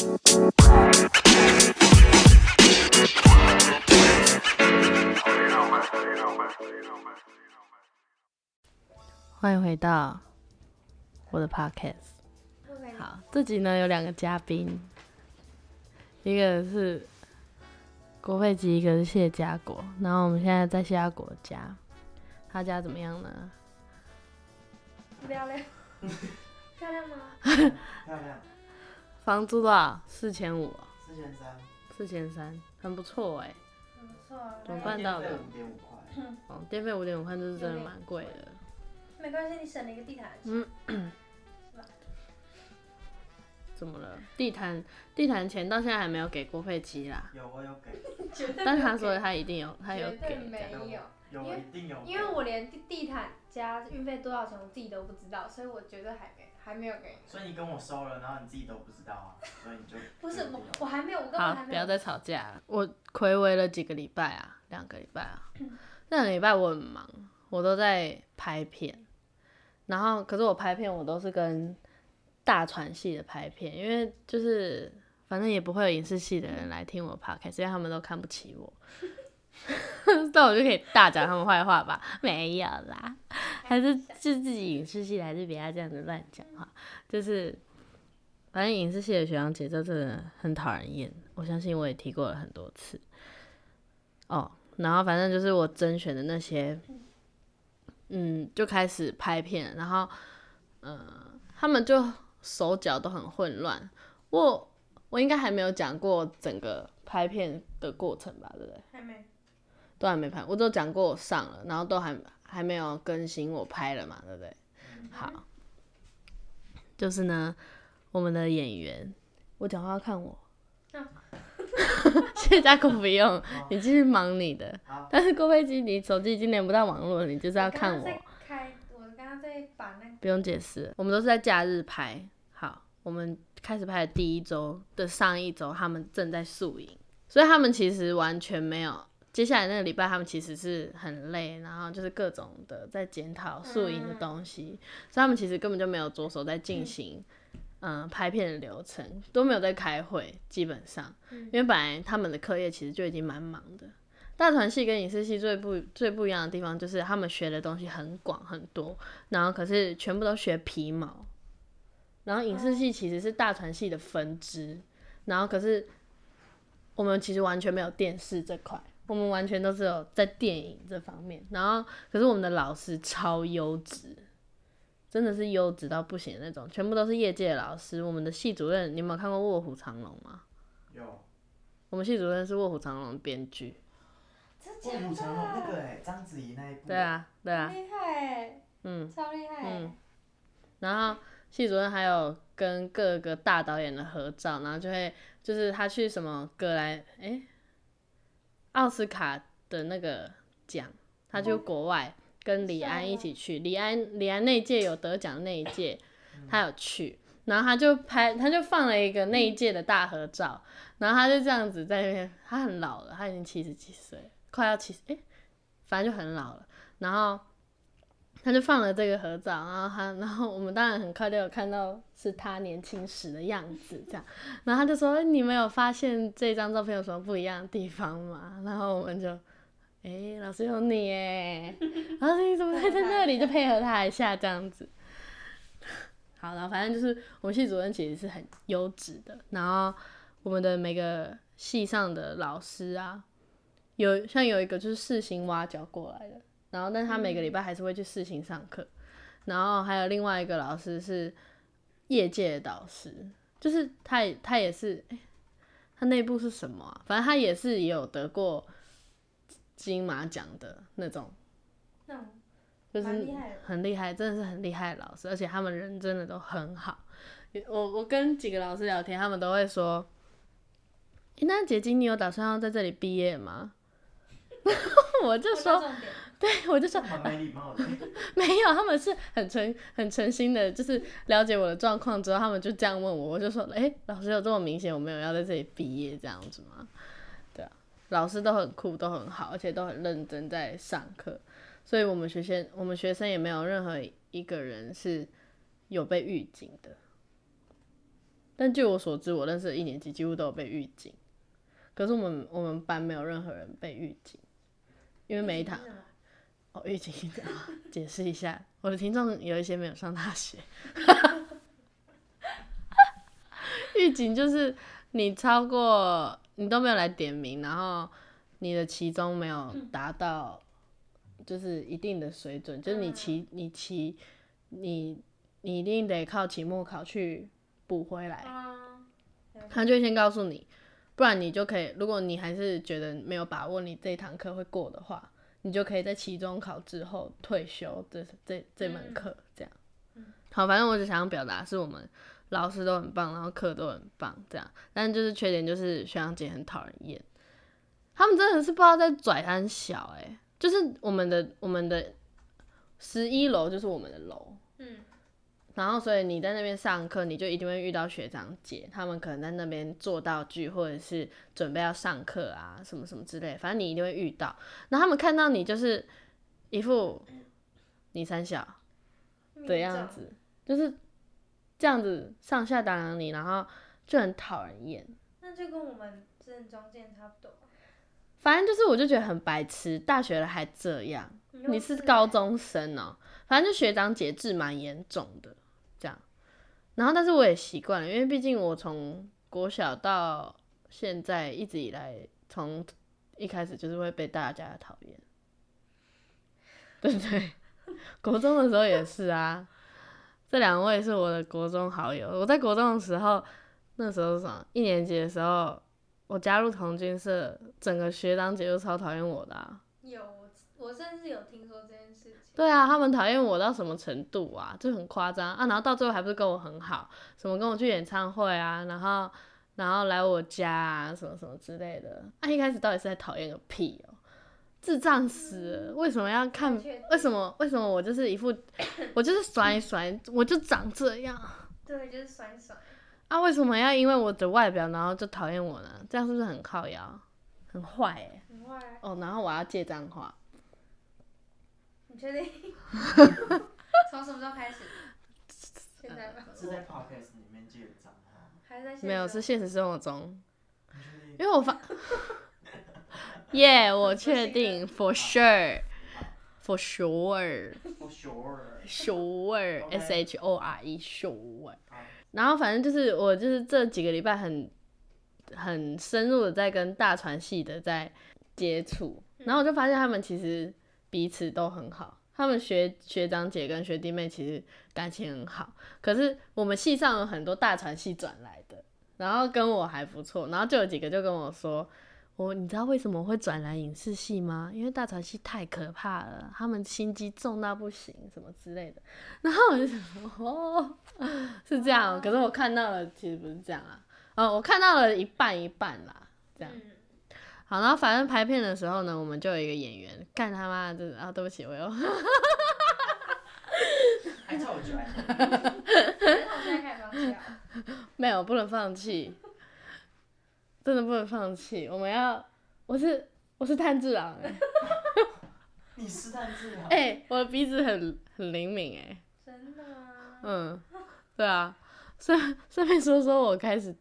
欢迎回到我的 podcast。好，这集呢有两个嘉宾，一个是郭佩吉，一个是谢家国。然后我们现在在谢家国家，他家怎么样呢？漂亮，漂亮吗？漂亮，房租多少？四千五，四千三，四千三，很不错哎。很不错啊。怎么办到的电费五点五块，哦，电费五点五块，这是真的蛮贵的。没关系，你省了一个地毯。嗯，怎么了？地毯地毯钱到现在还没有给郭佩琪啦，有我有给，但是他说他一定有，他有绝对给。没有，有因为一定有，因为我连地地毯加运费多少钱我自己都不知道，所以我绝对还没还没有给你。所以你跟我收了，然后你自己都不知道啊，所以你就不是我我还没有，我根本好还，没有。不要再吵架了。我暌违了几个礼拜啊，两个礼拜啊。那两个礼拜我很忙，我都在拍片。然后，可是我拍片我都是跟大传系的拍片，因为就是反正也不会有影视系的人来听我 podcast，因为他们都看不起我。那我就可以大讲他们坏话吧？没有啦，还是就自己影视系，还是不要这样子乱讲话。就是，反正影视系的学长姐真的很讨人厌，我相信我也提过了很多次。哦，然后反正就是我甄选的那些，嗯，就开始拍片，然后，呃，他们就手脚都很混乱。我我应该还没有讲过整个拍片的过程吧，对不对？还没。都还没拍，我都讲过我上了，然后都还还没有更新我拍了嘛，对不对？好，就是呢，我们的演员，我讲话要看我，嗯 谢家狗不用，你继续忙你的。但是郭飞机，你手机已经连不到网络了，你就是要看我，开，我刚刚在把那不用解释。我们都是在假日拍。好，我们开始拍的第一周的上一周，他们正在宿营，所以他们其实完全没有。接下来那个礼拜，他们其实是很累，然后就是各种的在检讨宿营的东西，所以他们其实根本就没有着手在进行，嗯、拍片的流程，都没有在开会，基本上，因为本来他们的课业其实就已经蛮忙的。大团系跟影视系最不最不一样的地方，就是他们学的东西很广很多，然后可是全部都学皮毛，然后影视系其实是大团系的分支，然后可是我们其实完全没有电视这块，我们完全都是有在电影这方面，然后可是我们的老师超优质，真的是优质到不行的那种，全部都是业界的老师。我们的系主任，你有没有看过《卧虎藏龙》吗？有我们系主任是《卧虎藏龙》的编剧。真假卧虎藏龙那？个哎，章子怡那一部，对，啊，对啊，厉害欸，嗯。超厉害欸。嗯然后系主任还有跟各个大导演的合照，然后就会就是他去什么格莱诶奥斯卡的那个奖，他就国外跟李安一起去，李安李安那届有得奖那一届，他有去。然后他就拍，他就放了一个那一届的大合照，然后他就这样子在那边，他很老了，他已经七十几岁，快要七十，诶，反正就很老了。然后他就放了这个合照，然后他，然后我们当然很快就有看到是他年轻时的样子，这样，然后他就说：“你们有发现这张照片有什么不一样的地方吗？”然后我们就，诶，老师有你耶，老师你怎么会在那里？就配合他一下这样子。好，然后反正就是我们系主任其实是很优质的，然后我们的每个系上的老师啊，有像有一个就是世新挖角过来的，然后但他每个礼拜还是会去世新上课，然后还有另外一个老师是业界的导师，就是他也他也是，诶他内部是什么啊？反正他也是也有得过金马奖的那种，那种就是很厉害，真的是很厉害的老师，而且他们人真的都很好。我我跟几个老师聊天，他们都会说：“诶那姐姐，你有打算要在这里毕业吗？” 我就说，对 我就说蛮没礼貌的，没有，他们是很诚很诚心的，就是了解我的状况之后，他们就这样问我，我就说，哎、老师有这么明显我没有要在这里毕业这样子吗？对啊，老师都很酷，都很好，而且都很认真在上课，所以我们学生我们学生也没有任何一个人是有被预警的。但据我所知，我认识的一年级几乎都有被预警，可是我们我们班没有任何人被预警，因为每一堂哦预警 解释一下，我的听众有一些没有上大学，预警就是你超过你都没有来点名，然后你的期中没有达到就是一定的水准，就是你期你期你你一定得靠期末考去补回来。啊，他就先告诉你，不然你就可以，如果你还是觉得没有把握你这一堂课会过的话，你就可以在期中考之后退休这这这门课，这样。好，反正我只想要表达是我们老师都很棒，然后课都很棒，这样。但就是缺点就是学长姐很讨人厌，他们真的是不知道在拽很小哎、就是我们的我们的十一楼就是我们的楼，嗯，然后，所以你在那边上课，你就一定会遇到学长姐，他们可能在那边做道具，或者是准备要上课啊，什么什么之类，反正你一定会遇到。然后他们看到你就是一副你三小的样子，就是这样子上下打量你，然后就很讨人厌。那就跟我们之前中间差不多。反正就是，我就觉得很白痴，大学了还这样。你是欸高中生哦、反正就学长姐制蛮严重的。然后，但是我也习惯了，因为毕竟我从国小到现在一直以来，从一开始就是会被大家讨厌，对不对？国中的时候也是啊，这两位是我的国中好友。我在国中的时候，那时候是什么？一年级的时候，我加入同军社，整个学长姐就超讨厌我的、有，我甚至有听说这。对啊，他们讨厌我到什么程度啊？就很夸张啊！然后到最后还不是跟我很好，什么跟我去演唱会啊，然后然后来我家啊，什么什么之类的。啊，一开始到底是在讨厌个屁哦、智障死了！为什么要看？为什么为什么我就是一副 我就是甩一甩，我就长这样对，就是甩甩。啊？为什么要因为我的外表然后就讨厌我呢？这样是不是很靠腰？很坏哎、很坏啊，哦，然后我要借脏话。你确定？从什么时候开始？现在吗？是在 podcast 里面就有脏话吗，还是在现实没有，是现实生活中。你确定？因为我发，耶我确定，for sure，for sure，sure，s For sure。h o r e sure。好然后反正就是我就是这几个礼拜很很深入的在跟大船系的在接触，然后我就发现他们其实彼此都很好，他们学学长姐跟学弟妹其实感情很好，可是我们系上有很多大传系转来的，然后跟我还不错，然后就有几个就跟我说。我你知道为什么会转来影视系吗？因为大传系太可怕了，他们心机重到不行，什么之类的。然后我就想，哦，是这样。可是我看到了，其实不是这样啊。哦，我看到了一半一半啦，这样。好，然后反正拍片的时候呢，我们就有一个演员，干他妈的，就是啊，对不起，我又 还臭拽。还是我现在开始放弃啊？没有不能放弃，真的不能放弃。我们要，我是我是炭治郎哎、你是炭治郎。哎、我的鼻子很很灵敏哎、真的吗？嗯，对啊，顺顺便说说，我开始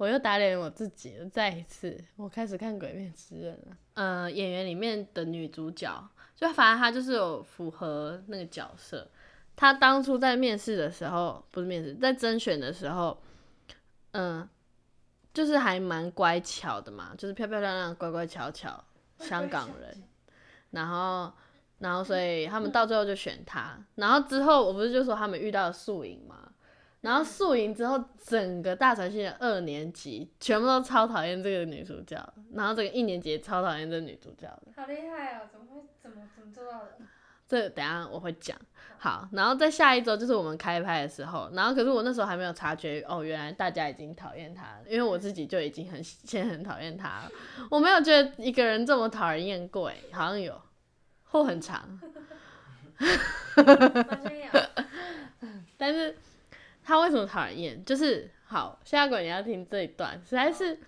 我又打脸我自己了，再一次，我开始看《鬼灭之刃》了。呃，演员里面的女主角，就反正她就是有符合那个角色。她当初在面试的时候，不是面试，在甄选的时候，嗯、就是还蛮乖巧的嘛，就是漂漂亮亮、乖乖巧巧，香港人。然后，然后所以他们到最后就选她。然后之后我不是就说他们遇到了宿营嘛，然后宿营之后，整个大传系的二年级全部都超讨厌这个女主角，然后这个一年级也超讨厌这个女主角的。好厉害哦！怎么会？怎么怎么做到的？这等下我会讲。好，然后在下一周就是我们开拍的时候，然后可是我那时候还没有察觉，哦，原来大家已经讨厌她了，因为我自己就已经很先很讨厌她了，我没有觉得一个人这么讨人厌过，哎，好像有，后很长。但是他为什么讨人厌？就是好，下鬼你要听这一段，实在是，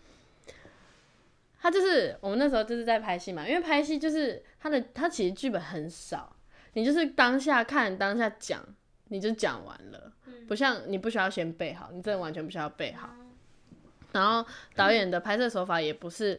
他就是我们那时候就是在拍戏嘛，因为拍戏就是他的他其实剧本很少，你就是当下看当下讲，你就讲完了，嗯不像你不需要先背好，你真的完全不需要背好。嗯然后导演的拍摄手法也不是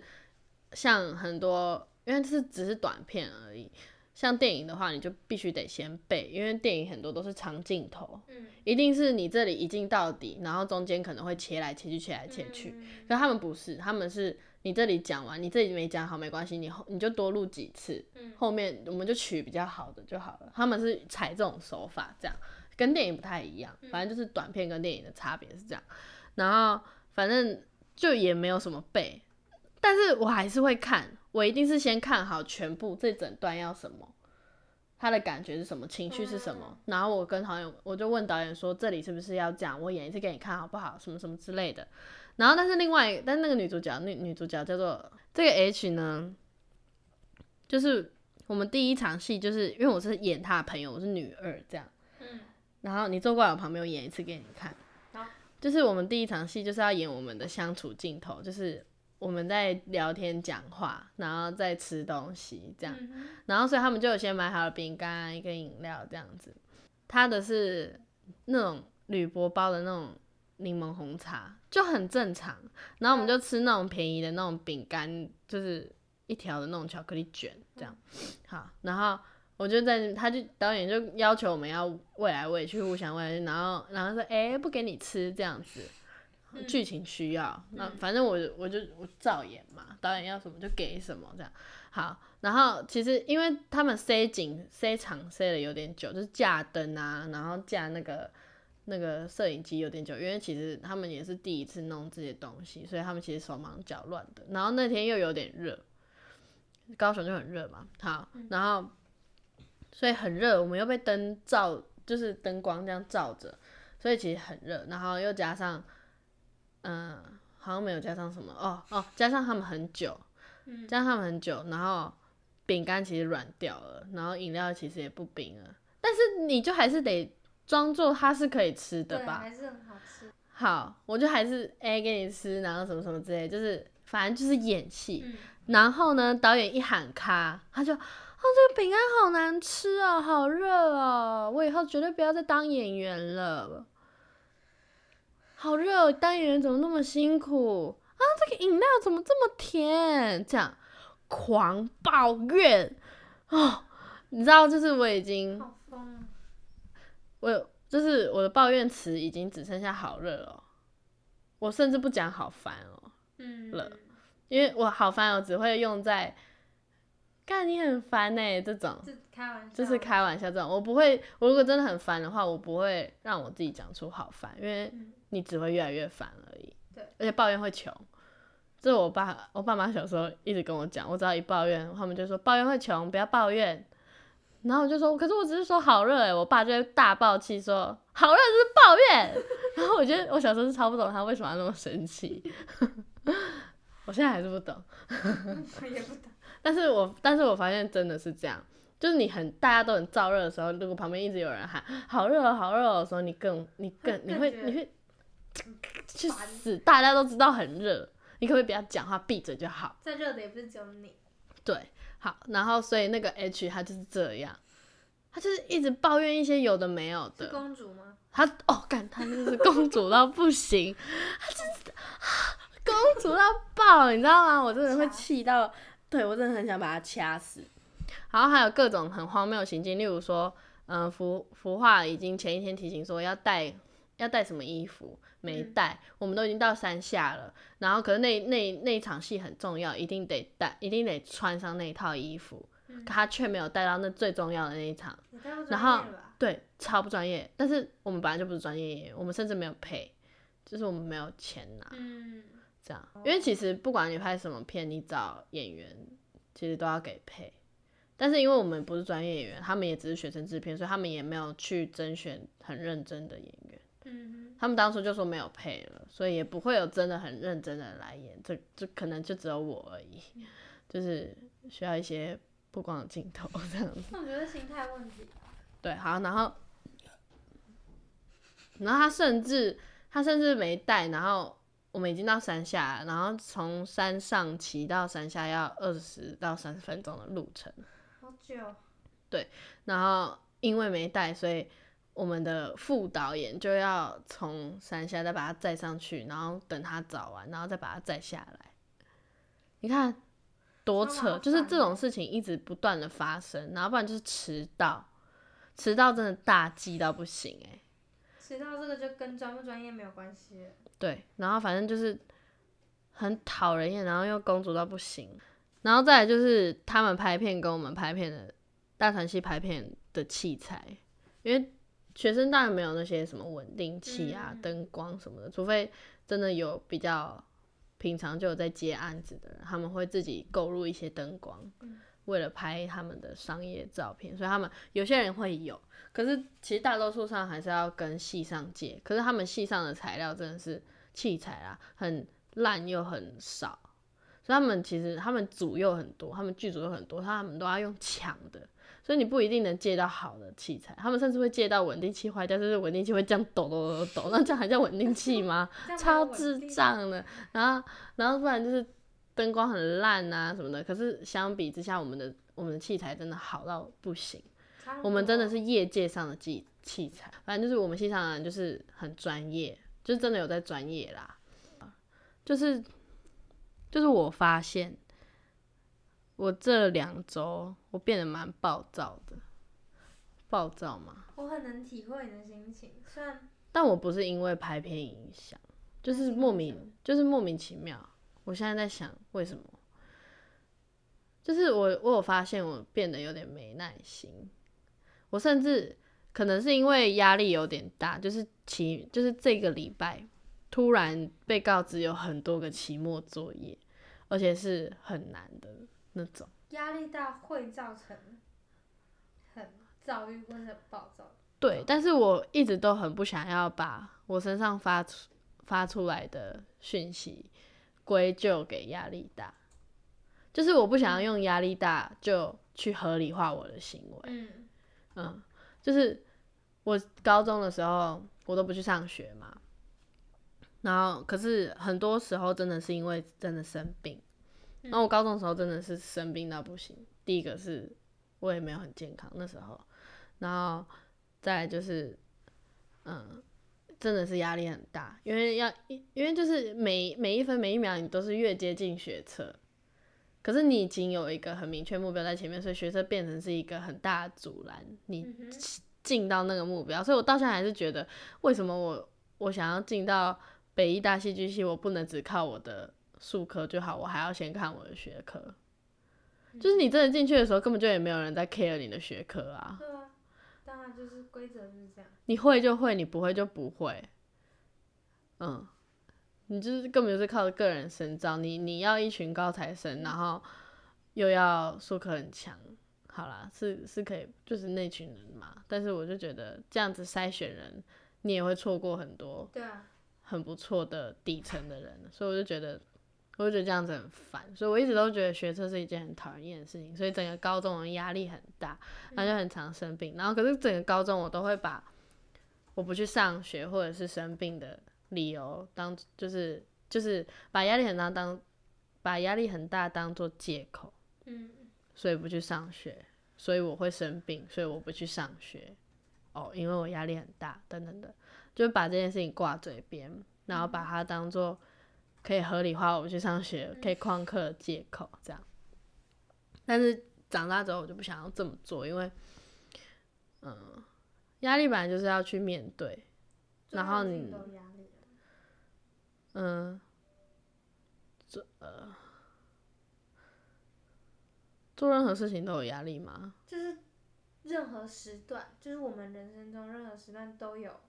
像很多，因为这是只是短片而已。像电影的话，你就必须得先背，因为电影很多都是长镜头，嗯一定是你这里一镜到底，然后中间可能会切来切去，切来切去。嗯可他们不是，他们是你这里讲完，你这里没讲好没关系，你后你就多录几次，嗯后面我们就取比较好的就好了。他们是采这种手法，这样跟电影不太一样，反正就是短片跟电影的差别是这样。然后反正就也没有什么背，但是我还是会看，我一定是先看好全部这整段要什么。他的感觉是什么，情绪是什么，然后我跟导演，我就问导演说，这里是不是要讲？我演一次给你看好不好？什么什么之类的。然后，但是另外，但那个女主角，女女主角叫做这个 H 呢，就是我们第一场戏，就是因为我是演他的朋友，我是女二这样。嗯然后你坐过来我旁边，我演一次给你看好。就是我们第一场戏就是要演我们的相处镜头，就是我们在聊天讲话，然后再吃东西这样。嗯然后所以他们就有先买好了饼干、一个饮料这样子。他的是那种铝箔包的那种柠檬红茶，就很正常。然后我们就吃那种便宜的那种饼干，就是一条的那种巧克力卷这样。好，然后我就在，他就导演就要求我们要喂来喂去，互相喂然后然后说，哎、不给你吃这样子。嗯剧情需要，那反正我我就我照演嘛，导演要什么就给什么这样。好，然后其实因为他们塞景塞场塞的有点久，就是架灯啊，然后架那个那个摄影机有点久，因为其实他们也是第一次弄这些东西，所以他们其实手忙脚乱的。然后那天又有点热，高雄就很热嘛，好，然后所以很热，我们又被灯照，就是灯光这样照着，所以其实很热，然后又加上。嗯，好像没有加上什么哦哦，加上他们很久，嗯加上他们很久，然后饼干其实软掉了，然后饮料其实也不冰了，但是你就还是得装作它是可以吃的对，吧。还是很好吃。好，我就还是 A、给你吃，然后什么什么之类，就是反正就是演戏。嗯然后呢，导演一喊咔，他就哦这个饼干好难吃哦，好热哦，我以后绝对不要再当演员了。好热哦，当演员怎么那么辛苦啊？这个饮料怎么这么甜？这样狂抱怨哦，你知道，就是我已经好疯啊！我，就是我的抱怨词已经只剩下好热了哦，我甚至不讲好烦哦，嗯了因为我好烦哦，只会用在，干你很烦呢这种，这开玩笑，就是开玩笑这种，我不会，我如果真的很烦的话，我不会让我自己讲出好烦，因为嗯你只会越来越烦而已。对，而且抱怨会穷，这我爸我爸妈小时候一直跟我讲，我只要一抱怨，他们就说抱怨会穷，不要抱怨。然后我就说，可是我只是说好热哎，我爸就会大爆气说好热只是抱怨。然后我觉得我小时候是超不懂他为什么要那么生气，我现在还是不懂。我也不懂。但是我但是我发现真的是这样，就是你很大家都很燥热的时候，如果旁边一直有人喊好热哦好热哦的时候，你更你更你会你会去死，大家都知道很热，你可不可以不要讲话，闭嘴就好？再热的也不是只有你。对，好，然后所以那个 H 他就是这样，他就是一直抱怨一些有的没有的，公主吗？他哦干他就是公主到不行，公主到爆，你知道吗？我真的会气到，对我真的很想把他掐死。然后还有各种很荒谬的行径，例如说，嗯、服服化已经前一天提醒说要带要带什么衣服，没嗯带，我们都已经到山下了，然后可是那那那一场戏很重要，一定得带，一定得穿上那一套衣服，嗯可他却没有带到那最重要的那一场。然后？对，超不专业。但是我们本来就不是专业演员，我们甚至没有配，就是我们没有钱拿，嗯，这样。因为其实不管你拍什么片，你找演员其实都要给配。但是因为我们不是专业演员，他们也只是学生制片，所以他们也没有去甄选很认真的演员。嗯他们当初就说没有配了，所以也不会有真的很认真的来演，这这可能就只有我而已，就是需要一些曝光的镜头这样子。哼，我觉得心态问题。对，好，然后，然后他甚至他甚至没带，然后我们已经到山下了，然后从山上骑到山下要二十到三十分钟的路程，好久。然后因为没带，所以我们的副导演就要从山下再把他载上去，然后等他找完，然后再把他载下来。你看多扯，就是这种事情一直不断的发生，然后不然就是迟到，迟到真的大忌到不行哎、迟到这个就跟专不专业没有关系了。对，然后反正就是很讨人厌，然后又公主到不行，然后再来就是他们拍片跟我们拍片的大传系拍片的器材，因为学生当然没有那些什么稳定器啊、嗯灯光什么的，除非真的有比较平常就有在接案子的人，他们会自己购入一些灯光，嗯。为了拍他们的商业照片，所以他们有些人会有，可是其实大多数上还是要跟系上借，可是他们系上的材料真的是器材啊，很烂又很少，所以他们其实他们组又很多，他们剧组又很多，他们都要用抢的，所以你不一定能借到好的器材，他们甚至会借到稳定器坏掉，就是稳定器会这样抖抖抖抖，那这样还叫稳定器吗？超智障的。然后，然后不然就是灯光很烂啊什么的。可是相比之下，我们的我们的器材真的好到不行。我们真的是业界上的器器材，反正就是我们现场的人就是很专业，就是真的有在专业啦。就是就是我发现，我这两周我变得蛮暴躁的，暴躁吗。我很能体会你的心情，虽然但我不是因为拍片影响，就是莫名，就是莫名其妙。我现在在想为什么，就是我我有发现我变得有点没耐心，我甚至可能是因为压力有点大，就是期就是这个礼拜突然被告知有很多个期末作业，而且是很难的那种。压力大会造成很躁郁或者暴躁。对，但是我一直都很不想要把我身上发出发出来的讯息归咎给压力大，就是我不想要用压力大就去合理化我的行为。嗯，嗯，就是我高中的时候我都不去上学嘛，然后可是很多时候真的是因为真的生病，然后我高中的时候真的是生病到不行。第一个是我也没有很健康那时候，然后再来就是嗯。真的是压力很大，因为要，因为就是每每一分每一秒你都是越接近学测，可是你已经有一个很明确目标在前面，所以学测变成是一个很大的阻拦，你进到那个目标，所以我到现在还是觉得，为什么我我想要进到北医大戏剧系，我不能只靠我的术科就好，我还要先看我的学科。就是你真的进去的时候，根本就也没有人在 care 你的学科啊，对啊，当然就是规则就是这样。你会就会，你不会就不会。嗯，你就是根本就是靠个人深造，你你要一群高材生，然后又要术科很强，好啦，是是可以，就是那群人嘛。但是我就觉得这样子筛选人，你也会错过很多对啊，很不错的底层的人，所以我就觉得，我就觉得这样子很烦，所以我一直都觉得学车是一件很讨人厌的事情，所以整个高中的压力很大，然后就很常生病，然后可是整个高中我都会把我不去上学或者是生病的理由当就是就是把压力很大当把压力很大当做借口，嗯，所以不去上学，所以我会生病，所以我不去上学。哦，因为我压力很大，等等等，就把这件事情挂嘴边，然后把它当做可以合理化我去上学、可以旷课的借口这样。但是长大之后，我就不想要这么做，因为，嗯，压力本来就是要去面对，然后你嗯，做呃，做任何事情都有压力吗？就是任何时段，就是我们人生中任何时段都有，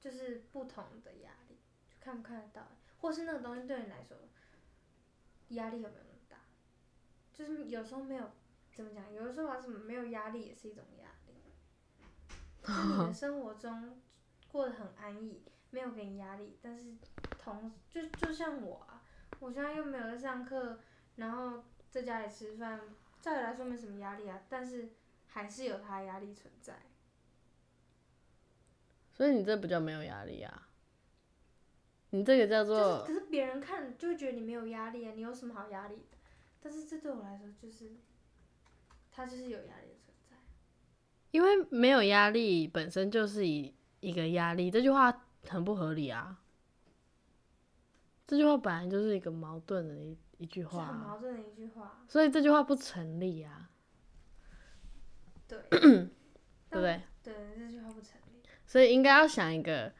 就是不同的压力，就看不看得到，或是那个东西对你来说压力有没有那么大？就是有时候没有怎么讲，有的时候什么没有压力也是一种压力，就你的生活中过得很安逸，没有给你压力，但是同就就像我啊，我现在又没有在上课，然后在家里吃饭，照理来说没什么压力啊，但是还是有他的压力存在。所以你这不叫没有压力啊，你这个叫就是做可是别人看就会觉得你没有压力啊，你有什么好压力的？但是这对我来说就是，他就是有压力的存在。因为没有压力本身就是一一个压力，这句话很不合理啊。这句话本来就是一个矛盾的一一句就话啊、很矛盾的一句话。所以这句话不成立啊，对，对不对？对，这句话不成立。所以应该要想一个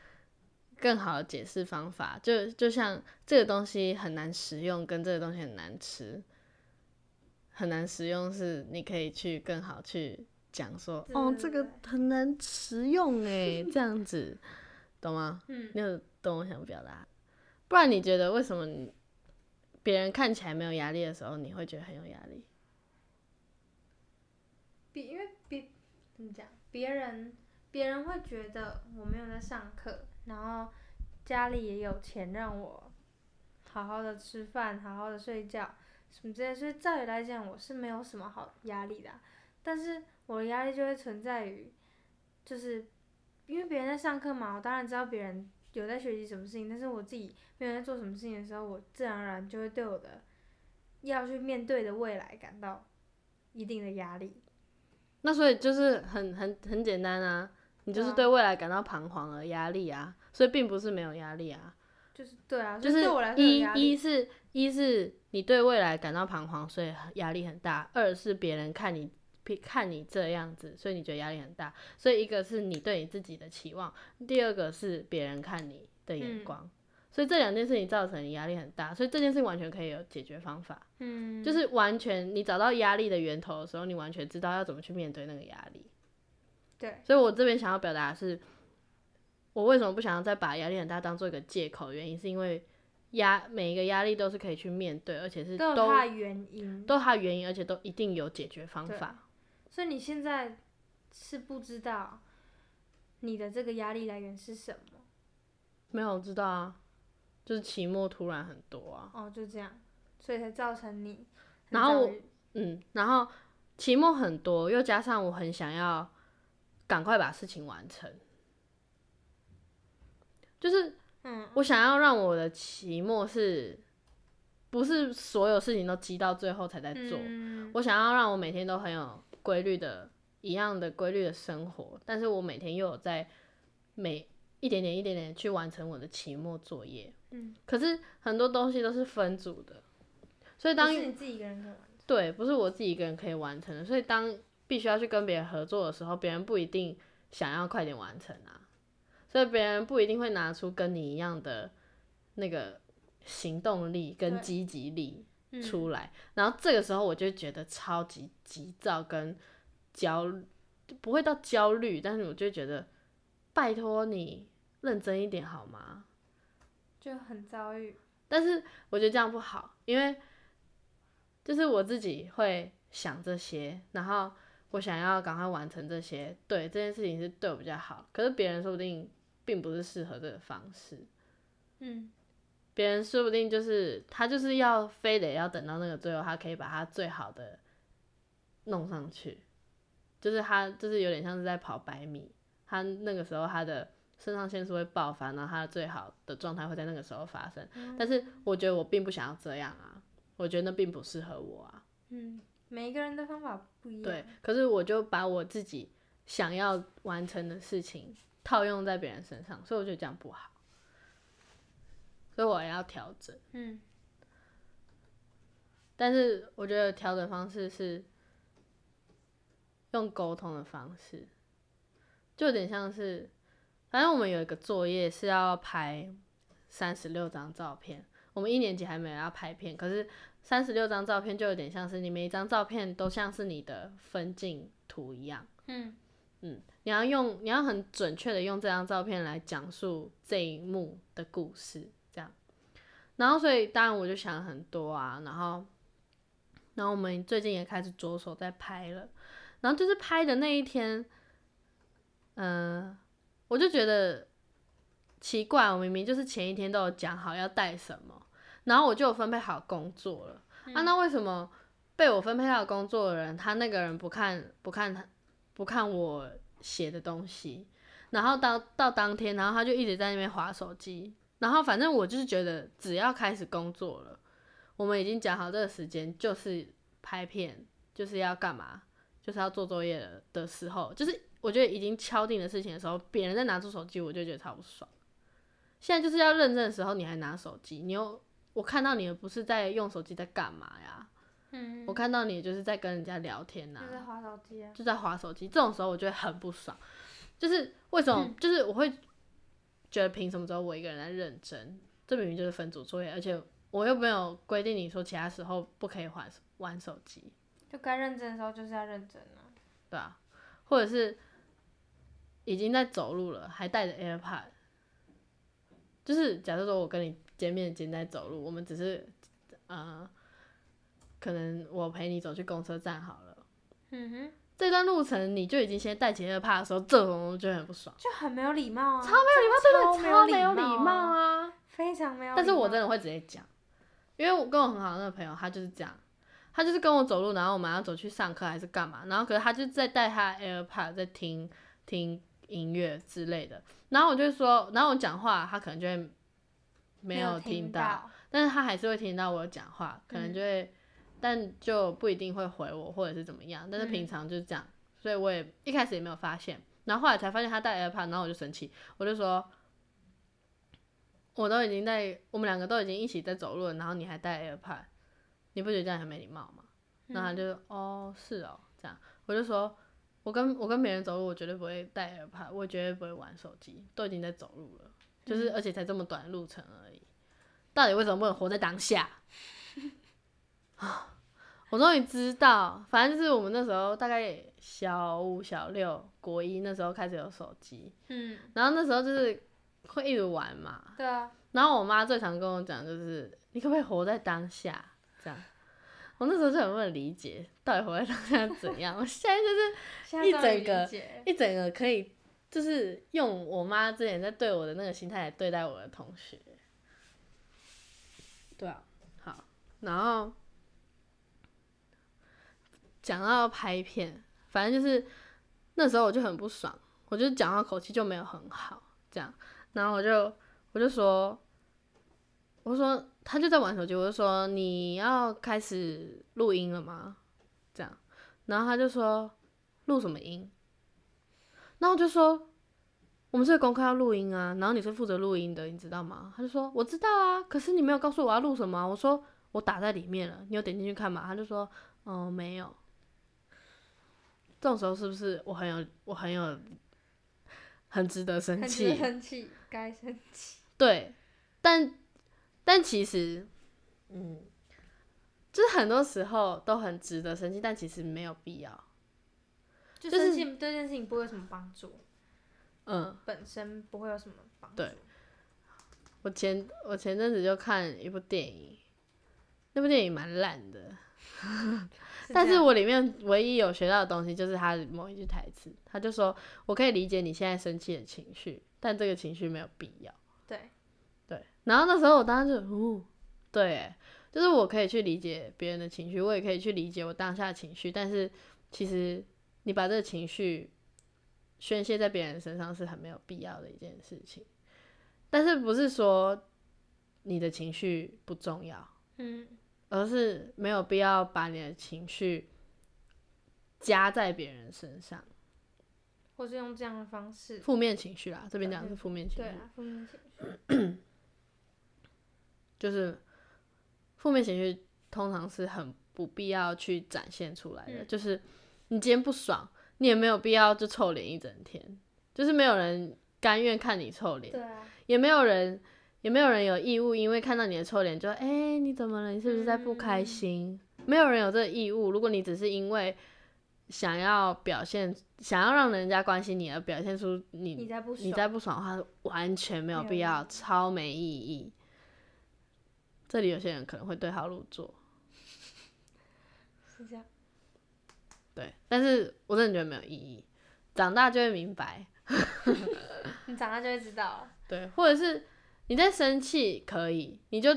更好的解释方法，就就像这个东西很难食用，跟这个东西很难吃，很难食用是你可以去更好去讲说，对哦，这个很难食用哎，这样子，懂吗？嗯，你有懂我想表达？不然你觉得为什么你别人看起来没有压力的时候，你会觉得很有压力？比因为别怎么讲，别人别人会觉得我没有在上课，然后家里也有钱让我好好的吃饭，好好的睡觉，什么之类的，所以照理来讲我是没有什么好压力的、但是我的压力就会存在于，就是因为别人在上课嘛，我当然知道别人有在学习什么事情，但是我自己没有在做什么事情的时候，我自然而然就会对我的要去面对的未来感到一定的压力。那所以就是很很很简单啊，你就是对未来感到彷徨而压力啊，所以并不是没有压力啊，就是对啊，就所以对我来说有一一是一是你对未来感到彷徨，所以压力很大；二是别人看你看你这样子，所以你觉得压力很大。所以一个是你对你自己的期望，第二个是别人看你的眼嗯光。所以这两件事情造成你压力很大，所以这件事情完全可以有解决方法。嗯，就是完全你找到压力的源头的时候，你完全知道要怎么去面对那个压力。对，所以我这边想要表达的是，我为什么不想要再把压力很大当做一个借口？原因是因为压每一个压力都是可以去面对，而且是都有都它的原因。都有它的原因，而且都一定有解决方法。所以你现在是不知道你的这个压力来源是什么没有我知道啊，就是期末突然很多啊，哦，就这样，所以才造成你然后我嗯，然后期末很多，又加上我很想要赶快把事情完成，就是嗯我想要让我的期末是，不是所有事情都积到最后才在做？嗯我想要让我每天都很有规律的、一样的规律的生活，但是我每天又有在每一点点、一点点去完成我的期末作业。嗯，可是很多东西都是分组的，所以当是你自己一个人可以完成。对，不是我自己一个人可以完成的，所以当必须要去跟别人合作的时候，别人不一定想要快点完成啊，所以别人不一定会拿出跟你一样的那个行动力跟积极力嗯。出来，然后这个时候我就觉得超级急躁跟焦不会到焦虑，但是我就觉得拜托你认真一点好吗？就很遭遇。但是我觉得这样不好，因为就是我自己会想这些，然后我想要赶快完成这些，对这件事情是对我比较好。可是别人说不定并不是适合这个方式，嗯，别人说不定就是他就是要非得要等到那个最后，他可以把他最好的弄上去，就是他就是有点像是在跑百米，他那个时候他的肾上腺素会爆发，然后他最好的状态会在那个时候发生。但是我觉得我并不想要这样啊，我觉得那并不适合我啊。嗯，每一个人的方法不一样。对，可是我就把我自己想要完成的事情套用在别人身上，所以我觉得这样不好，所以我也要调整。嗯，但是我觉得调整方式是用沟通的方式，就有点像是，反正我们有一个作业是要拍三十六张照片，我们一年级还没有要拍片，可是三十六张照片就有点像是你每一张照片都像是你的分镜图一样。嗯嗯，你要用，你要很准确的用这张照片来讲述这一幕的故事，这样。然后，所以当然我就想很多啊，然后，然后我们最近也开始着手在拍了，然后就是拍的那一天，嗯、我就觉得奇怪，我明明就是前一天都有讲好要带什么，然后我就有分配好工作了，啊，那为什么被我分配到工作的人，他那个人不看不看他不看我写的东西，然后到到当天，然后他就一直在那边划手机，然后反正我就是觉得只要开始工作了，我们已经讲好这个时间就是拍片，就是要干嘛，就是要做作业的的时候，就是我觉得已经敲定的事情的时候，别人在拿出手机，我就觉得超不爽。现在就是要认证的时候，你还拿手机，你又我看到你不是在用手机在干嘛呀？嗯，我看到你就是在跟人家聊天呐、就在划手机啊。就在划手机，这种时候我觉得很不爽。就是为什么？就是我会觉得凭什么只有我一个人在认真？这明明就是分组作业，而且我又没有规定你说其他时候不可以玩玩手机，就该认真的时候就是要认真啊。对啊，或者是已经在走路了，还带着 AirPod，就是假设说我跟你见面已经在走路，我们只是呃，可能我陪你走去公车站好了。嗯哼，这段路程你就已经先带起 AirPod 的时候，这种我就很不爽。就很没有礼貌啊。超没有礼貌，真的超超没有礼礼貌啊，啊！非常没有礼貌。但是我真的会直接讲，因为我跟我很好的那个朋友，他就是这样，他就是跟我走路，然后我们要走去上课还是干嘛，然后可是他就在带他 AirPod 在听听音乐之类的，然后我就说，然后我讲话，他可能就会没有听听到，，但是他还是会听到我讲话，可能就会，但就不一定会回我或者是怎么样，但是平嗯常就是这样，所以我也一开始也没有发现，然后后来才发现他戴 AirPod，然后我就生气，我就说，我都已经在，我们两个都已经一起在走路了，然后你还戴 AirPod，你不觉得这样很没礼貌吗？然后他就哦是哦这样，我就说。我跟我跟别人走路，我绝对不会带 AirPod，我绝对不会玩手机，都已经在走路了，就是而且才这么短的路程而已。到底为什么不能活在当下？我终于知道，反正就是我们那时候大概小五、小六、国一那时候开始有手机，嗯，然后那时候就是会一直玩嘛。对啊，然后我妈最常跟我讲就是，你可不可以活在当下？这样，我那时候就很不能理解，到底活在当下是怎样。我现在就是一整个一整个可以，就是用我妈之前在对我的那个心态来对待我的同学。对啊，好，然后讲到拍片，反正就是那时候我就很不爽，我就讲话口气就没有很好，这样，然后我就我就说，我说他就在玩手机，我就说你要开始录音了吗？这样，然后他就说录什么音？然后我就说我们这个功课要录音啊，然后你是负责录音的，你知道吗？他就说我知道啊，可是你没有告诉我要录什么啊、我说我打在里面了，你有点进去看吗？他就说哦、没有。这种时候是不是我很有我很有很值得生气很？生气，该生气。对，但但其实，嗯，就是很多时候都很值得生气，但其实没有必要。就就是生气对这件事情不会有什么帮助，嗯，本身不会有什么帮助。对我前我前阵子就看一部电影，那部电影蛮烂的，但是我里面唯一有学到的东西就是他的某一句台词，他就说我可以理解你现在生气的情绪，但这个情绪没有必要。对，然后那时候我当时就，哦，对，就是我可以去理解别人的情绪，我也可以去理解我当下的情绪，但是其实你把这个情绪宣泄在别人身上是很没有必要的一件事情。但是不是说你的情绪不重要，嗯，而是没有必要把你的情绪加在别人身上，或是用这样的方式，负面情绪啦，这边讲的是负面情绪。对啊，负面情绪，就是负面情绪通常是很不必要去展现出来的。嗯就是你今天不爽，你也没有必要就臭脸一整天，就是没有人甘愿看你臭脸，也没有人也没有人有义务因为看到你的臭脸就哎、你怎么了？你是不是在不开嗯心？没有人有这个义务。如果你只是因为想要表现，想要让人家关心你而表现出你你在不爽的话，完全没有必要，超没意义。这里有些人可能会对号入座，是这样，对，但是我真的觉得没有意义。长大就会明白，你长大就会知道了。对，或者是你在生气可以，你就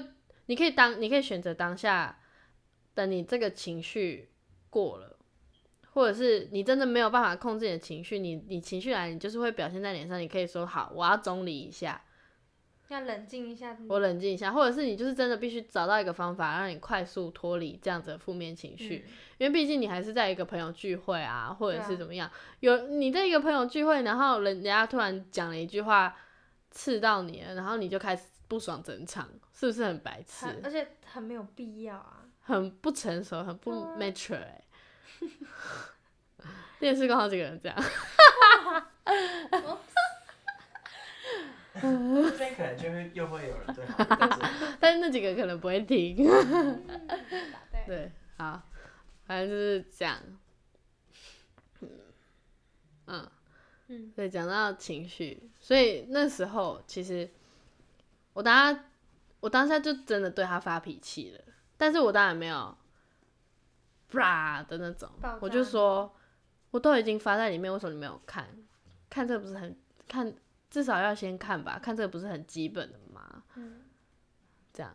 你可以当你可以选择当下，等你这个情绪过了，或者是你真的没有办法控制你的情绪，你你情绪来，你就是会表现在脸上，你可以说好，我要中理一下，要冷静一下。我冷静一下，或者是你就是真的必须找到一个方法，让你快速脱离这样子的负面情绪，嗯因为毕竟你还是在一个朋友聚会啊，或者是怎么样，有你在一个朋友聚会，然后人家突然讲了一句话刺到你了，然后你就开始不爽整场，是不是很白痴？而且很没有必要啊。很不成熟，很不 mature 哎、电视刚好几个人这样，这边可能就会又会有人对 但是那几个可能不会听。对，好，反正就是这样。嗯，嗯对，讲到情绪，所以那时候其实我当下我当下就真的对他发脾气了，但是我当然没有，啪的那种，我就说，我都已经发在里面，为什么你没有看？看这不是很看，至少要先看吧，看这个不是很基本的吗？嗯这样，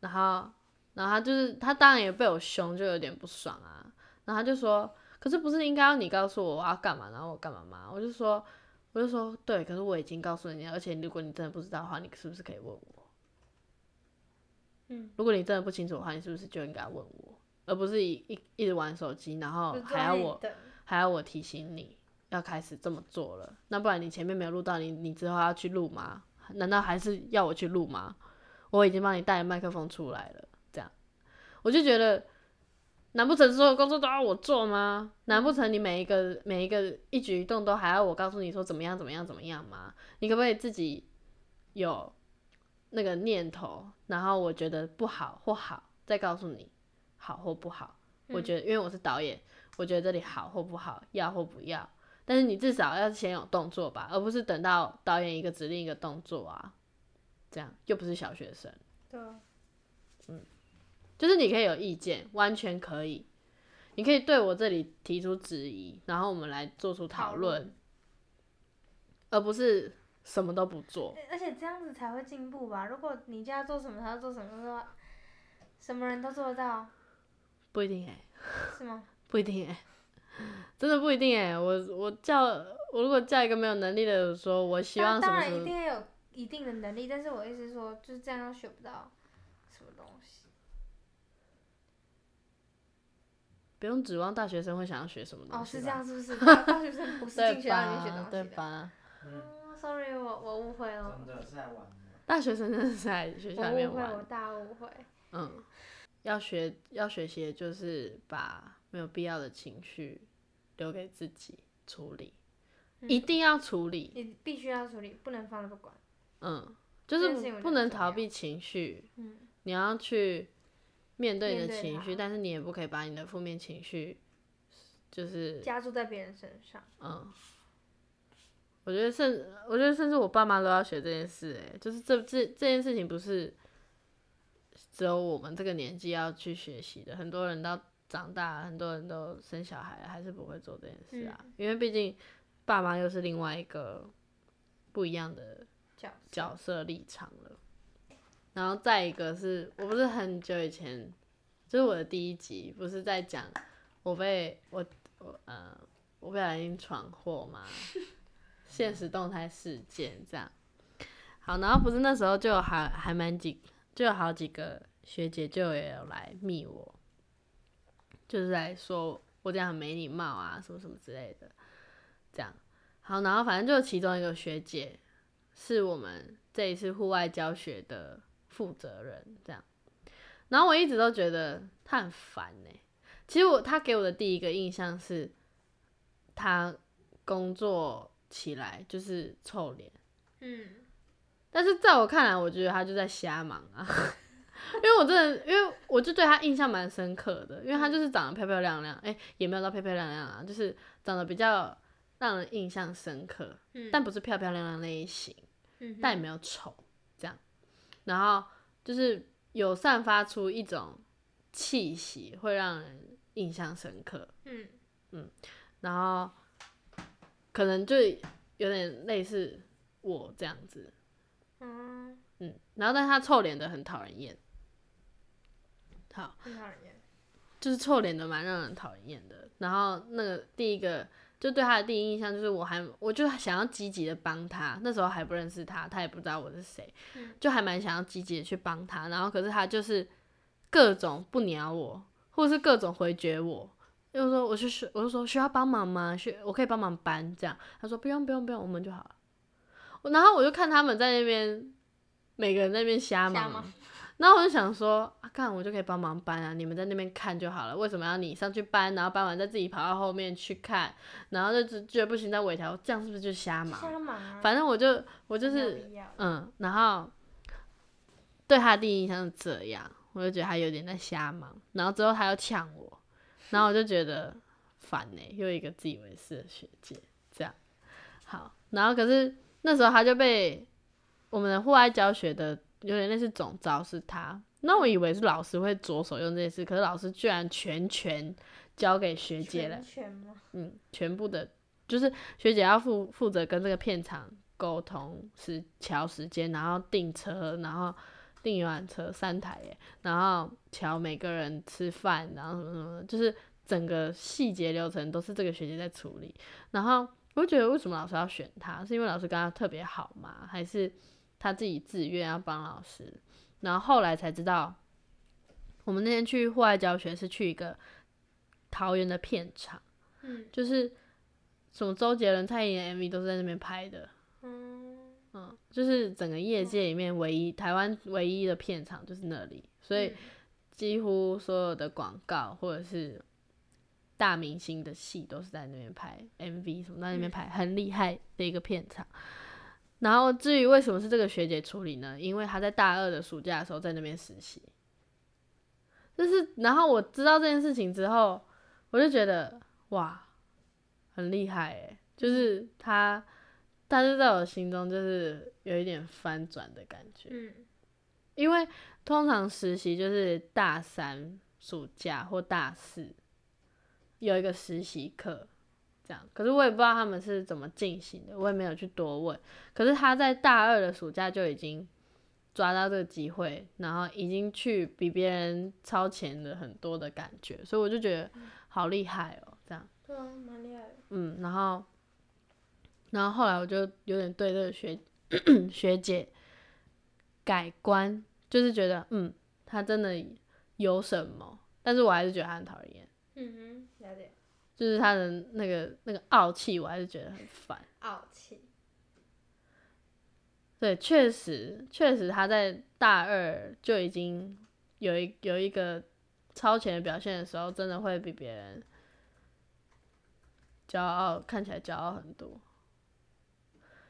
然后，然后他就是他当然也被我凶，就有点不爽啊。然后他就说，可是不是应该要你告诉我我要干嘛，然后我干嘛吗？我就说，我就说对，可是我已经告诉你了，而且如果你真的不知道的话，你是不是可以问我？嗯，如果你真的不清楚的话，你是不是就应该问我，而不是一一一直玩手机，然后还要我还要我提醒你要开始这么做了，那不然你前面没有录到，你你之后要去录吗？难道还是要我去录吗？我已经帮你带麦克风出来了，这样我就觉得，难不成所有工作都要我做吗？难不成你每一个每一个一举一动都还要我告诉你说怎么样怎么样怎么样吗？你可不可以自己有那个念头，然后我觉得不好或好，再告诉你好或不好？我觉得，因为我是导演，我觉得这里好或不好，要或不要。但是你至少要先有动作吧，而不是等到导演一个指令一个动作啊，这样又不是小学生，对嗯，就是你可以有意见，完全可以，你可以对我这里提出质疑，然后我们来做出讨讨论。论，而不是什么都不做。而且这样子才会进步吧？如果你叫他做什么，他要做什么的话，什么人都做得到，不一定哎、是吗？不一定哎、真的不一定哎、我我叫我如果叫一个没有能力的说，我希望当当然什么当然一定要有一定的能力，但是我意思是说，就是这样又学不到什么东西。不用指望大学生会想要学什么东哦，西哦是这样，是不是？大大学生不是学校里面学吧？东西的。对吧？哦，sorry，我我误会了，真的是在玩。大学生真的是在学校里我误会，面玩我，大误会。嗯，要学要学习的就是把没有必要的情绪留给自己处理，嗯一定要处理，你必须要处理，不能放着不管。嗯，就是不能逃避情绪，嗯，你要去面对你的情绪，但是你也不可以把你的负面情绪，就是加注在别人身上。嗯，我觉得甚，我觉得甚至我爸妈都要学这件事，哎，就是这这这件事情不是只有我们这个年纪要去学习的，很多人到长大，很多人都生小孩了，还是不会做这件事啊，因为毕竟爸妈又是另外一个不一样的角色角色立场了。然后再一个是我不是很久以前，就是我的第一集，不是在讲我被我我呃我不小心闯祸嘛，现实动态事件这样。好，然后不是那时候就有还还蛮几，就有好几个学姐就也有来密我，就是来说我这样很没礼貌啊，什么什么之类的，这样。好，然后反正就其中一个学姐是我们这一次户外教学的负责人，这样。然后我一直都觉得她很烦呢、其实我她给我的第一个印象是，她工作起来就是臭脸，嗯，但是在我看来，我觉得她就在瞎忙啊。因为我真的，因为我就对他印象蛮深刻的，因为他就是长得漂漂亮亮，哎、也没有到漂漂亮亮啊，就是长得比较让人印象深刻，嗯但不是漂漂亮亮那一型，嗯但也没有丑这样，然后就是有散发出一种气息，会让人印象深刻，嗯然后可能就有点类似我这样子，嗯，嗯，然后但是他臭脸的很讨人厌，好，很讨人厌。就是臭脸的蛮让人讨厌的。然后那个第一个就对他的第一印象就是我还我就想要积极的帮他，那时候还不认识他，他也不知道我是谁，嗯就还蛮想要积极的去帮他，然后可是他就是各种不鸟我，或者是各种回绝我。就说我是需，我就说需要帮忙吗？需我可以帮忙搬这样。他说不用不用不用，我们就好了。我然后我就看他们在那边，每个人在那边瞎忙，瞎忙然后我就想说，啊，看我就可以帮忙搬啊，你们在那边看就好了，为什么要你上去搬，然后搬完再自己跑到后面去看，然后就只觉得不行再尾条，这样是不是就瞎忙？瞎忙啊，反正我就我就是嗯，然后对他的第一印象是这样，我就觉得他有点在瞎忙，然后之后他又呛我，然后我就觉得烦呢、又一个自以为是的学姐这样。好，然后可是那时候他就被我们的户外教学的有点类似总招是他，那我以为是老师会着手用这些事，可是老师居然全权交给学姐了？嗯，全部的，就是学姐要负负责跟这个片场沟通时调时间，然后订车，然后订游览车三台耶，然后调每个人吃饭，然后什么什么，就是整个细节流程都是这个学姐在处理。然后我觉得为什么老师要选他？是因为老师跟他特别好吗？还是他自己自愿要帮老师？然后后来才知道，我们那天去户外教学是去一个桃园的片场。嗯就是什么周杰伦、蔡依林 MV 都是在那边拍的，嗯，嗯，就是整个业界里面唯一台湾唯一的片场就是那里，所以嗯几乎所有的广告或者是大明星的戏都是在那边拍 MV 什么在那边拍，很厉害的一个片场。然后至于为什么是这个学姐处理呢？因为她在大二的暑假的时候在那边实习，就是然后我知道这件事情之后，我就觉得哇，很厉害诶，就是她，她就在我心中就是有一点翻转的感觉。嗯因为通常实习就是大三暑假或大四有一个实习课，这样。可是我也不知道他们是怎么进行的，我也没有去多问。可是他在大二的暑假就已经抓到这个机会，然后已经去比别人超前了很多的感觉，所以我就觉得好厉害哦，这样。对啊，蛮厉害的。嗯，然后，然后后来我就有点对这个学 学姐改观，就是觉得嗯，她真的有什么，但是我还是觉得她很讨厌，嗯哼，了解。就是他的那个那个傲气，我还是觉得很烦。傲气。对，确实确实他在大二就已经有一有一个超前的表现的时候，真的会比别人骄傲，看起来骄傲很多。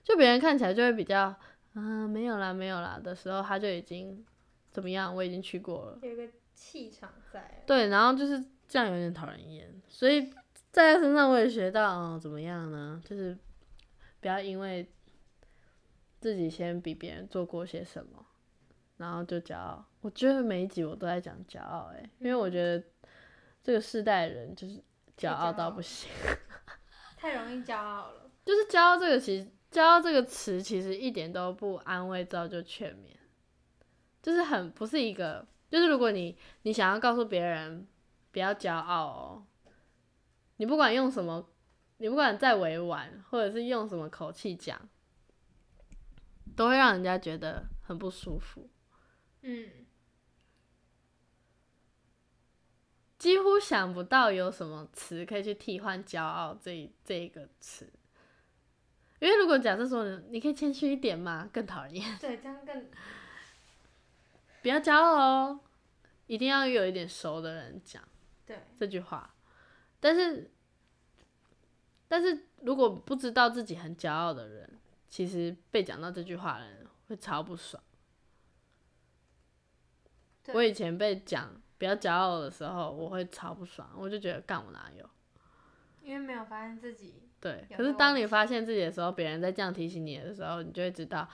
就别人看起来就会比较，嗯、没有啦，没有啦的时候，他就已经怎么样？我已经去过了。有一个气场在。对，然后就是这样，有点讨人厌。所以在他身上我也学到，哦，怎么样呢？就是不要因为自己先比别人做过些什么，然后就骄傲。我觉得每一集我都在讲骄傲、欸，因为我觉得这个世代的人就是骄傲到不行。太容易骄傲了。就是骄傲这个其实，骄傲这个词其实一点都不安慰、造就、劝勉，就是很不是一个，就是如果你你想要告诉别人不要骄傲哦，你不管用什么，你不管再委婉，或者是用什么口气讲，都会让人家觉得很不舒服。嗯，几乎想不到有什么词可以去替换“骄傲”这一这一个词，因为如果假设说你可以谦虚一点嘛，更讨厌。对，这样更不要骄傲哦，一定要有一点熟的人讲对。这句话。但是，但是如果不知道自己很骄傲的人，其实被讲到这句话的人会超不爽。我以前被讲比较骄傲的时候，我会超不爽，我就觉得干我哪有？因为没有发现自己对，可是当你发现自己的时候，别人在这样提醒你的时候，你就会知道，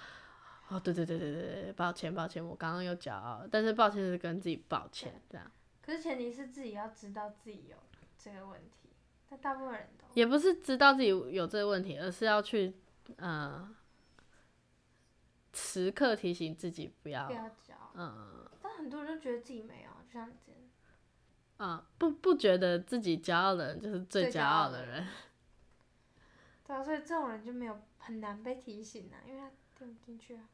哦，对对对对对对，抱歉抱歉，我刚刚又骄傲，但是抱歉是跟自己抱歉这样。可是前提是自己要知道自己有这个问题，但大部分人都也不是知道自己有这个问题，而是要去呃时刻提醒自己不要不要骄傲。嗯但很多人就觉得自己没有，就像你之前，嗯不不觉得自己骄傲的人就是最骄傲的傲的人。对啊，所以这种人就没有很难被提醒啊，因为他听不进去啊。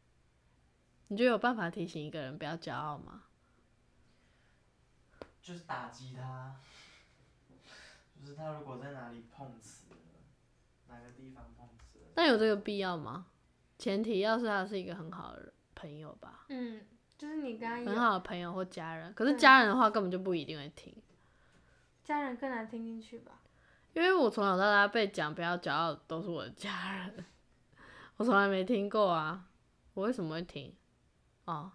你就有办法提醒一个人不要骄傲吗？就是打击他，就是他如果在哪里碰瓷了，哪个地方碰瓷了，但有这个必要吗？前提要是他是一个很好的朋友吧，嗯，就是你跟他很好的朋友或家人。可是家人的话根本就不一定会听，家人更难听进去吧？因为我从小到大被讲不要骄傲，都是我的家人，我从来没听过啊。我为什么会听？哦，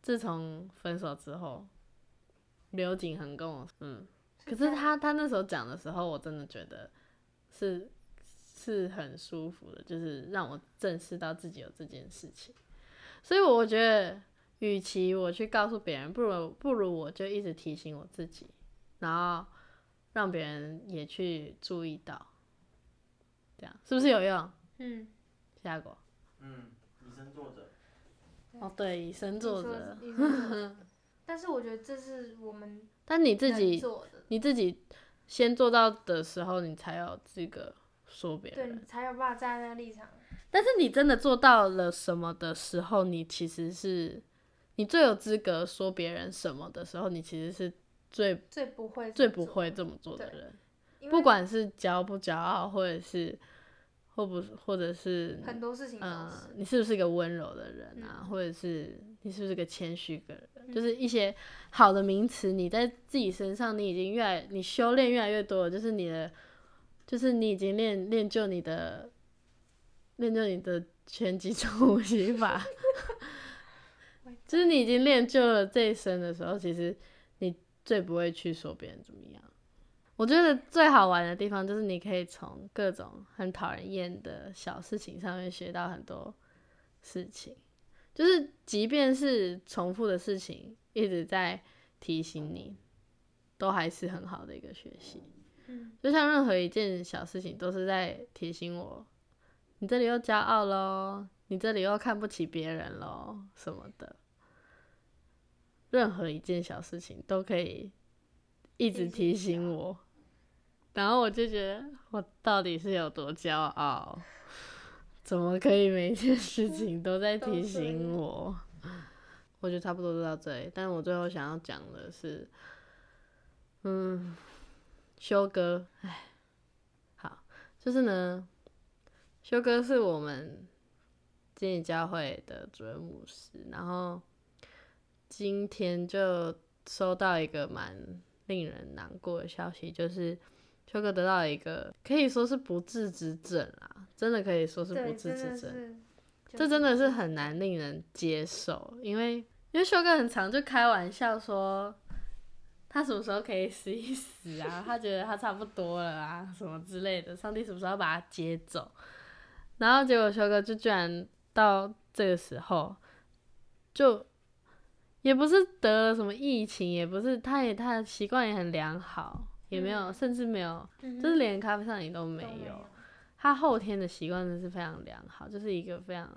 自从分手之后，刘景恒跟我，嗯，可是他他那时候讲的时候，我真的觉得是是很舒服的，就是让我正视到自己有这件事情。所以我觉得，与其我去告诉别人，不如不如我就一直提醒我自己，然后让别人也去注意到，这样是不是有用？嗯，下果嗯，以身作则，哦，对，以身作则。但是我觉得这是我们但你自己，你自己先做到的时候，你才有资格说别人对你。才有办法站在那个立场。但是你真的做到了什么的时候，你其实是你最有资格说别人什么的时候，你其实是最最不会最不会这么做的人。不管是骄不骄傲，或者是或不或者是很多事情都嗯是，，你是不是一个温柔的人啊，嗯或者是你是不是个谦虚的人，就是一些好的名词，你在自己身上你已经越来你修炼越来越多了，就是你的，就是你已经练练就你的练就你的拳击中呼吸法，就是你已经练就了这一身的时候，其实你最不会去说别人怎么样。我觉得最好玩的地方就是你可以从各种很讨人厌的小事情上面学到很多事情，就是即便是重复的事情一直在提醒你，都还是很好的一个学习。嗯，就像任何一件小事情都是在提醒我，你这里又骄傲喽，你这里又看不起别人喽，什么的。任何一件小事情都可以一直提醒我，然后我就觉得我到底是有多骄傲，怎么可以每件事情都在 提醒我？我觉得差不多就到这里，但我最后想要讲的是，嗯，修哥，哎，好，就是呢，修哥是我们经理教会的主任牧师，然后今天就收到一个蛮令人难过的消息，就是修哥得到了一个可以说是不治之症啊，真的可以说是不，治之症。这真的是很难令人接受，因为因为修哥很常就开玩笑说，他什么时候可以死一死啊？他觉得他差不多了啊，什么之类的，上帝什么时候要把他接走？然后结果修哥就居然到这个时候，就也不是得了什么疫情，也不是，他也他的习惯也很良好，也没有，嗯甚至没有，嗯就是连咖啡上瘾都没有。他后天的习惯真的是非常良好，就是一个非常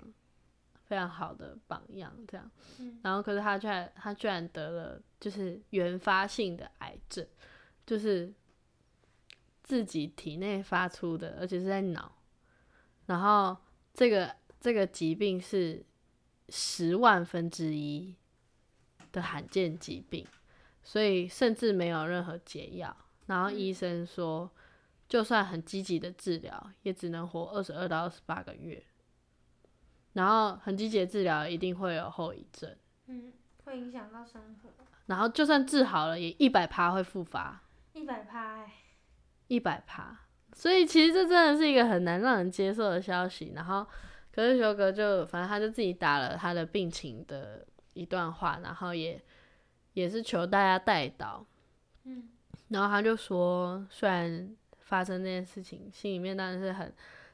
非常好的榜样，这样。嗯然后可是他居然他居然得了就是原发性的癌症，就是自己体内发出的，而且是在脑。然后这个这个疾病是十万分之一的罕见疾病，所以甚至没有任何解药。然后医生说，就算很积极的治疗，也只能活二十二到二十八个月。然后很积极的治疗一定会有后遗症，嗯，会影响到生活，然后就算治好了，也一百趴会复发，一百趴，哎一百趴。所以其实这真的是一个很难让人接受的消息。然后，可是修哥就反正他就自己打了他的病情的一段话，然后也也是求大家带到。嗯，然后他就说，虽然发生这件事情，心里面当然是很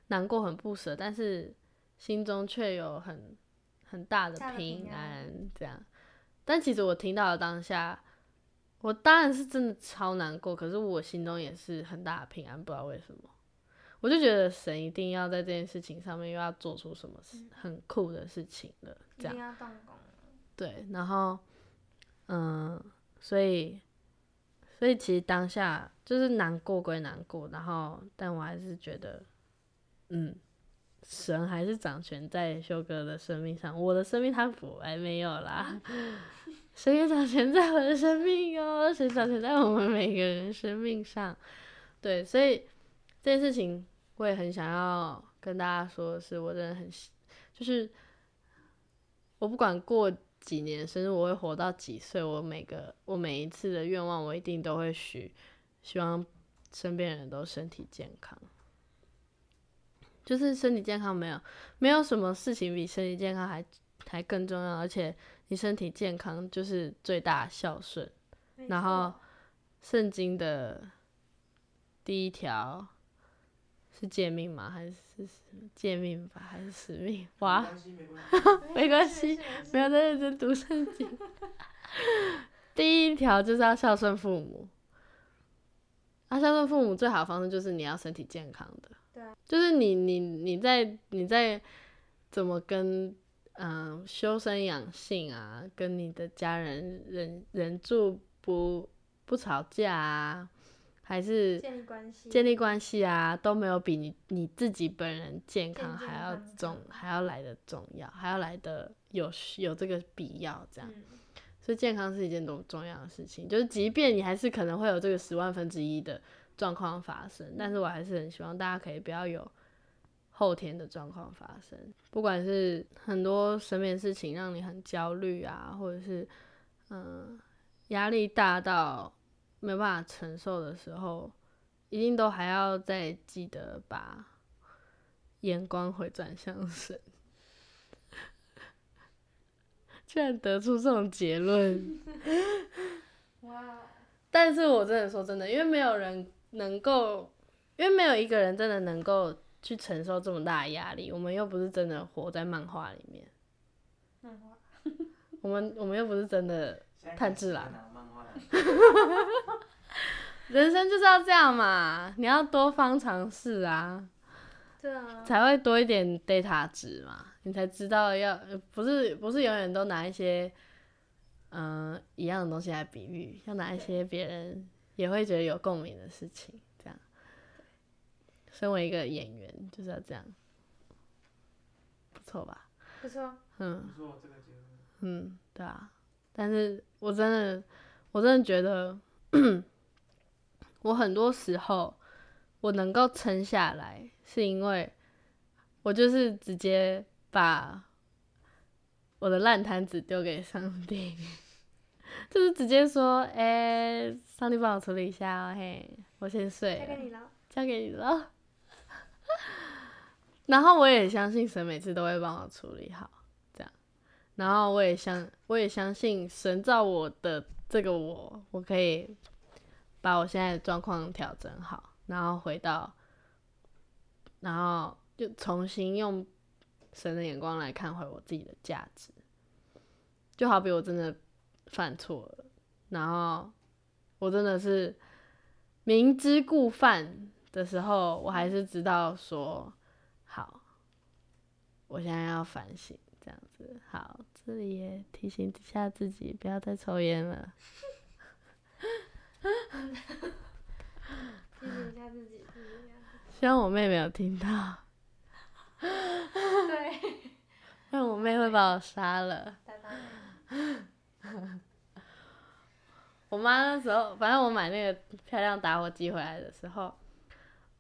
难过、很不舍，但是心中却有很很大的平平安安，这样。但其实我听到的当下，我当然是真的超难过，可是我心中也是很大的平安，不知道为什么。我就觉得神一定要在这件事情上面又要做出什么事很酷的事情了，这样对，然后，嗯，所以，所以其实当下就是难过归难过，然后，但我还是觉得嗯，神还是掌权在修哥的生命上，我的生命他不还没有啦。神也掌权在我的生命哦，神掌权在我们每个人生命上。对，所以这件事情我也很想要跟大家说的是，我真的很就是我不管过几年生日，我会活到几岁，我每个我每一次的愿望，我一定都会许，希望身边人都身体健康。就是身体健康，没有没有什么事情比身体健康还还更重要，而且你身体健康就是最大孝顺。然后圣经的第一条是借命吗？还是是诫命吧？还是使命？哇，没关系，没有在认真读圣经。第一条就是要孝顺父母。啊，孝顺父母最好的方式就是你要身体健康的。对啊就是你你你在你在怎么跟嗯、修身养性啊，跟你的家人忍忍住不不吵架啊，还是建立关系，建立关系啊，都没有比你你自己本人健康还要康重，康还要来的重要，还要来的有需有这个必要这样。嗯，所以健康是一件多么重要的事情，就是即便你还是可能会有这个十万分之一的状况发生，但是我还是很希望大家可以不要有后天的状况发生，不管是很多身边的事情让你很焦虑啊，或者是嗯压力大到没有办法承受的时候，一定都还要再记得把眼光回转向神。居然得出这种结论，哇，但是我真的说真的，因为没有人能够，因为没有一个人真的能够去承受这么大的压力。我们又不是真的活在漫画里面，漫画，我们我们又不是真的，炭治郎拿漫画来 人生就是要这样嘛，你要多方尝试啊，对啊，才会多一点 data 值嘛，你才知道要呃不是不是永远都拿一些嗯、呃一样的东西来比喻，要拿一些别人也会觉得有共鸣的事情，这样。身为一个演员就是要这样，不错吧？不错，嗯不错，这个节目。嗯，对啊。但是我真的我真的觉得，我很多时候我能够撑下来，是因为我就是直接把我的烂摊子丢给上帝，就是直接说，哎、上帝帮我处理一下哦，嘿，我先睡了交给，你了，交给你了。然后我也相信神每次都会帮我处理好。然后我也相我也相信神造我的这个我，我可以把我现在的状况调整好，然后回到，然后就重新用神的眼光来看回我自己的价值。就好比我真的犯错了，然后我真的是明知故犯的时候，我还是知道说，好，我现在要反省，这样子。好，这里也提醒一下自己，不要再抽烟了。提醒一下自己，提醒一下希望我妹没有听到，对，不然我妹会把我杀了。我妈那时候，反正我买那个漂亮打火机回来的时候，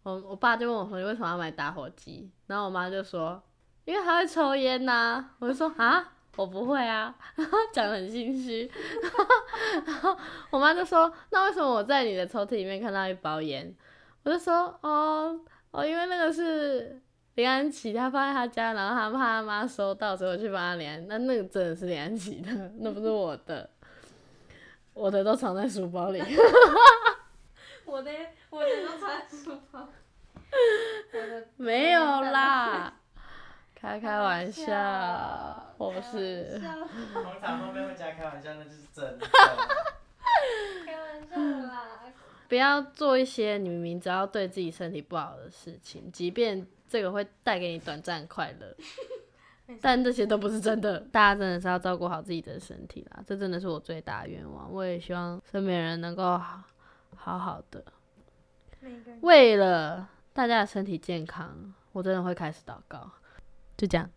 我我爸就问我说：“你为什么要买打火机？”然后我妈就说：“因为他会抽烟呐、我就说：“啊，我不会啊。”讲的很心虚，然后我妈就说：“那为什么我在你的抽屉里面看到一包烟？”我就说：“哦哦，因为那个是林安琪，他放在他家，然后他怕他妈收到，所以我去帮他连。那那个真的是林安琪的，那不是我的。”我的都藏在书包里。我的我的都藏在书包，我的没有啦，开开玩笑笑，我不是。通常后面会加开玩笑，那就是真的。开玩笑啦，不要做一些你明明知道对自己身体不好的事情，即便这个会带给你短暂快乐，但这些都不是真的。大家真的是要照顾好自己的身体啦，这真的是我最大的愿望。我也希望身边人能够好好好的。为了大家的身体健康，我真的会开始祷告。就这样。